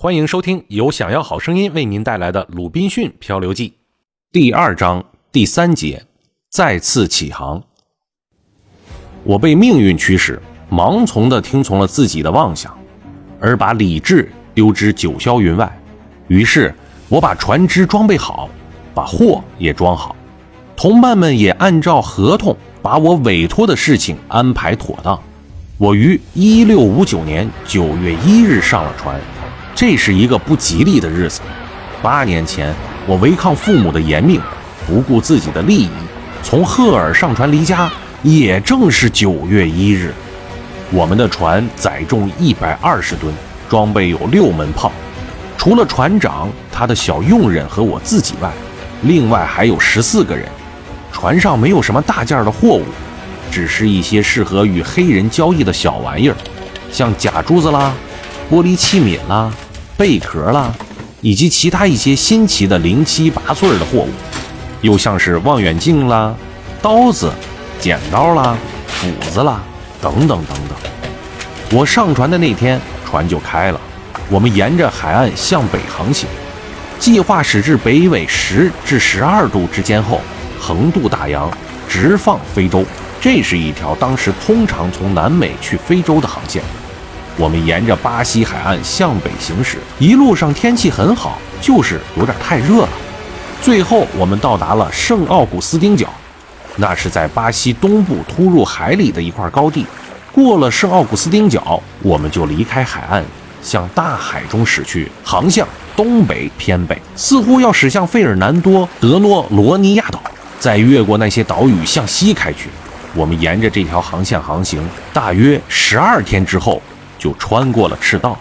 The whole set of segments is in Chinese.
欢迎收听由想要好声音为您带来的《鲁滨逊漂流记》第二章第三节：再次起航。我被命运驱使，盲从的听从了自己的妄想，而把理智丢之九霄云外。于是，我把船只装备好，把货也装好，同伴们也按照合同把我委托的事情安排妥当。我于一六五九年九月一日上了船。这是一个不吉利的日子。八年前，我违抗父母的严命，不顾自己的利益，从赫尔上船离家，也正是九月一日。我们的船载重一百二十吨，装备有六门炮。除了船长、他的小佣人和我自己外，另外还有十四个人。船上没有什么大件的货物，只是一些适合与黑人交易的小玩意儿，像假珠子啦、玻璃器皿啦。贝壳啦，以及其他一些新奇的零七八碎的货物，又像是望远镜啦、刀子、剪刀啦、斧子啦，等等等等。我上船的那天，船就开了，我们沿着海岸向北航行，计划驶至北纬十至十二度之间后，横渡大洋，直放非洲。这是一条当时通常从南美去非洲的航线。我们沿着巴西海岸向北行驶，一路上天气很好，就是有点太热了。最后，我们到达了圣奥古斯丁角，那是在巴西东部突入海里的一块高地。过了圣奥古斯丁角，我们就离开海岸，向大海中驶去，航向东北偏北，似乎要驶向费尔南多·德诺罗尼亚岛，再越过那些岛屿向西开去。我们沿着这条航线航行，大约十二天之后。就穿过了赤道。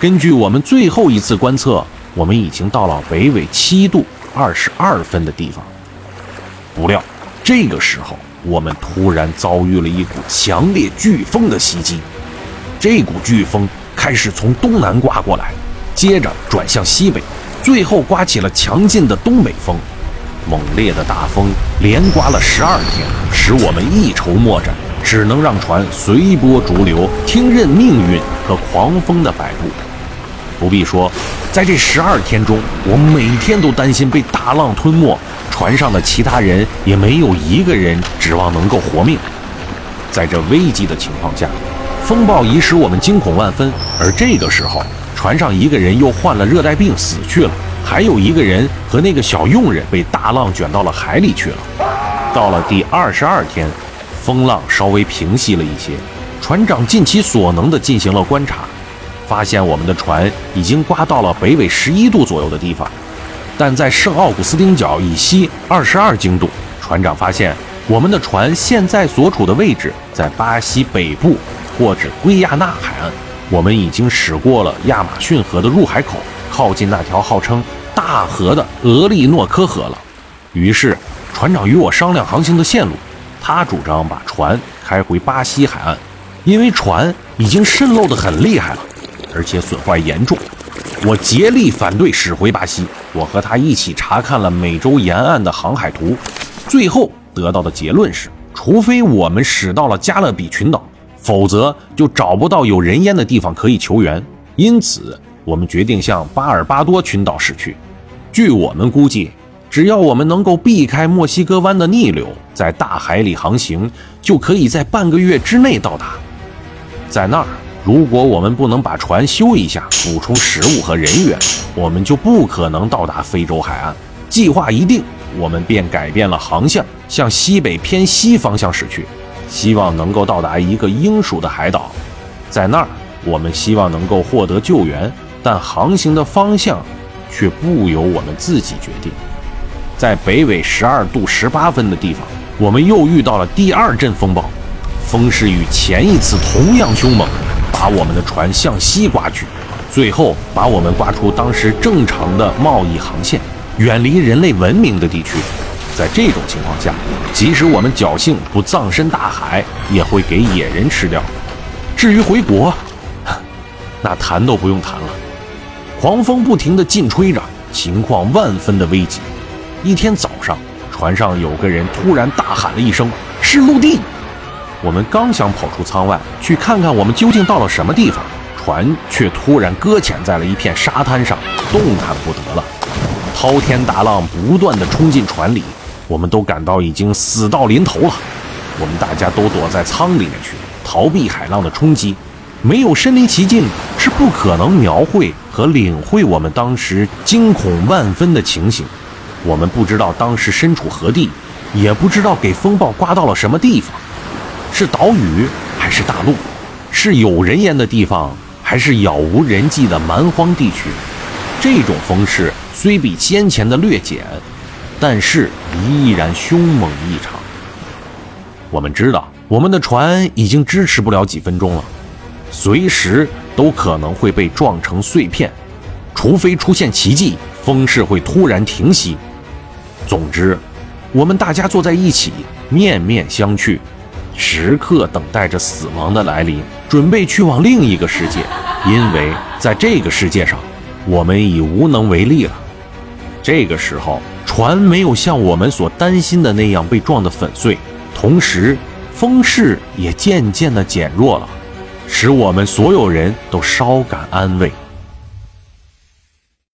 根据我们最后一次观测，我们已经到了北纬七度二十二分的地方。不料，这个时候我们突然遭遇了一股强烈飓风的袭击。这股飓风开始从东南刮过来，接着转向西北，最后刮起了强劲的东北风。猛烈的大风连刮了十二天，使我们一筹莫展。只能让船随波逐流，听任命运和狂风的摆布。不必说，在这十二天中，我每天都担心被大浪吞没，船上的其他人也没有一个人指望能够活命。在这危机的情况下，风暴已使我们惊恐万分。而这个时候，船上一个人又患了热带病死去了，还有一个人和那个小佣人被大浪卷到了海里去了。到了第二十二天。风浪稍微平息了一些，船长尽其所能地进行了观察，发现我们的船已经刮到了北纬十一度左右的地方，但在圣奥古斯丁角以西二十二经度。船长发现我们的船现在所处的位置在巴西北部或者圭亚那海岸，我们已经驶过了亚马逊河的入海口，靠近那条号称大河的俄利诺科河了。于是，船长与我商量航行的线路。他主张把船开回巴西海岸，因为船已经渗漏得很厉害了，而且损坏严重。我竭力反对驶回巴西。我和他一起查看了美洲沿岸的航海图，最后得到的结论是：除非我们驶到了加勒比群岛，否则就找不到有人烟的地方可以求援。因此，我们决定向巴尔巴多群岛驶去。据我们估计。只要我们能够避开墨西哥湾的逆流，在大海里航行，就可以在半个月之内到达。在那儿，如果我们不能把船修一下，补充食物和人员，我们就不可能到达非洲海岸。计划一定，我们便改变了航向，向西北偏西方向驶去，希望能够到达一个英属的海岛。在那儿，我们希望能够获得救援，但航行的方向却不由我们自己决定。在北纬十二度十八分的地方，我们又遇到了第二阵风暴，风势与前一次同样凶猛，把我们的船向西刮去，最后把我们刮出当时正常的贸易航线，远离人类文明的地区。在这种情况下，即使我们侥幸不葬身大海，也会给野人吃掉。至于回国，那谈都不用谈了。狂风不停地劲吹着，情况万分的危急。一天早上，船上有个人突然大喊了一声：“是陆地！”我们刚想跑出舱外去看看我们究竟到了什么地方，船却突然搁浅在了一片沙滩上，动弹不得了。滔天大浪不断地冲进船里，我们都感到已经死到临头了。我们大家都躲在舱里面去，逃避海浪的冲击。没有身临其境，是不可能描绘和领会我们当时惊恐万分的情形。我们不知道当时身处何地，也不知道给风暴刮到了什么地方，是岛屿还是大陆？是有人烟的地方，还是杳无人迹的蛮荒地区？这种风势虽比先前的略减，但是依然凶猛异常。我们知道，我们的船已经支持不了几分钟了，随时都可能会被撞成碎片，除非出现奇迹，风势会突然停息。总之，我们大家坐在一起，面面相觑。时刻等待着死亡的来临，准备去往另一个世界，因为在这个世界上，我们已无能为力了。这个时候，船没有像我们所担心的那样被撞得粉碎，同时风势也渐渐地减弱了，使我们所有人都稍感安慰。